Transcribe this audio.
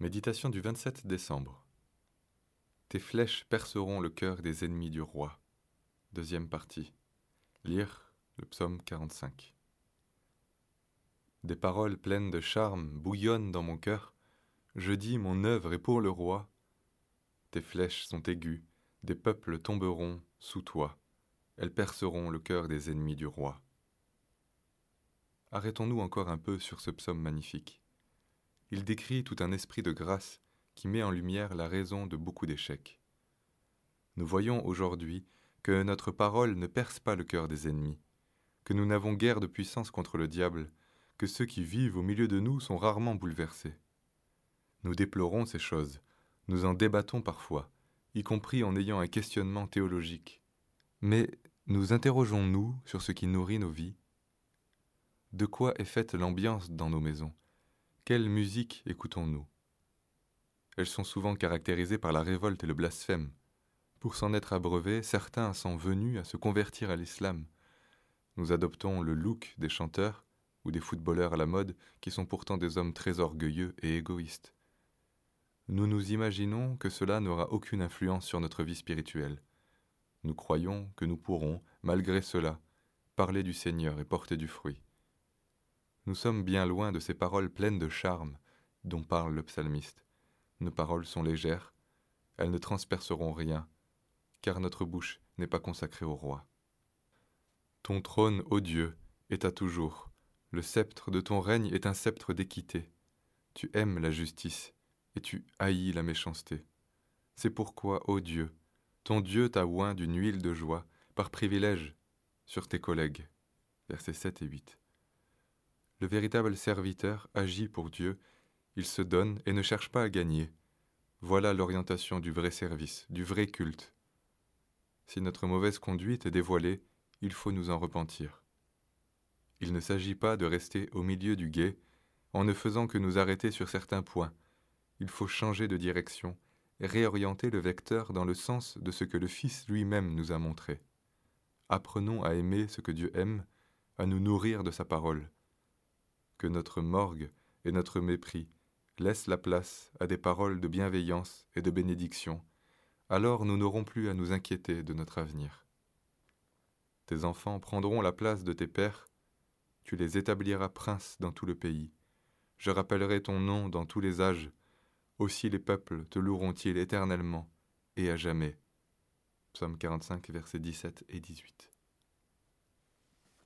Méditation du 27 décembre. Tes flèches perceront le cœur des ennemis du roi. Deuxième partie. Lire le psaume 45. Des paroles pleines de charme bouillonnent dans mon cœur. Je dis mon œuvre est pour le roi. Tes flèches sont aiguës, des peuples tomberont sous toi. Elles perceront le cœur des ennemis du roi. Arrêtons-nous encore un peu sur ce psaume magnifique il décrit tout un esprit de grâce qui met en lumière la raison de beaucoup d'échecs. Nous voyons aujourd'hui que notre parole ne perce pas le cœur des ennemis, que nous n'avons guère de puissance contre le diable, que ceux qui vivent au milieu de nous sont rarement bouleversés. Nous déplorons ces choses, nous en débattons parfois, y compris en ayant un questionnement théologique. Mais nous interrogeons-nous sur ce qui nourrit nos vies? De quoi est faite l'ambiance dans nos maisons? Quelle musique écoutons-nous? Elles sont souvent caractérisées par la révolte et le blasphème. Pour s'en être abreuvés, certains sont venus à se convertir à l'islam. Nous adoptons le look des chanteurs ou des footballeurs à la mode qui sont pourtant des hommes très orgueilleux et égoïstes. Nous nous imaginons que cela n'aura aucune influence sur notre vie spirituelle. Nous croyons que nous pourrons, malgré cela, parler du Seigneur et porter du fruit. Nous sommes bien loin de ces paroles pleines de charme dont parle le psalmiste. Nos paroles sont légères, elles ne transperceront rien, car notre bouche n'est pas consacrée au roi. Ton trône, ô Dieu, est à toujours, le sceptre de ton règne est un sceptre d'équité. Tu aimes la justice, et tu haïs la méchanceté. C'est pourquoi, ô Dieu, ton Dieu t'a oint d'une huile de joie, par privilège, sur tes collègues. Versets 7 et 8. Le véritable serviteur agit pour Dieu, il se donne et ne cherche pas à gagner. Voilà l'orientation du vrai service, du vrai culte. Si notre mauvaise conduite est dévoilée, il faut nous en repentir. Il ne s'agit pas de rester au milieu du guet en ne faisant que nous arrêter sur certains points. Il faut changer de direction, réorienter le vecteur dans le sens de ce que le Fils lui-même nous a montré. Apprenons à aimer ce que Dieu aime, à nous nourrir de sa parole que notre morgue et notre mépris laissent la place à des paroles de bienveillance et de bénédiction, alors nous n'aurons plus à nous inquiéter de notre avenir. Tes enfants prendront la place de tes pères, tu les établiras princes dans tout le pays. Je rappellerai ton nom dans tous les âges, aussi les peuples te loueront-ils éternellement et à jamais. Psaume 45, versets 17 et 18.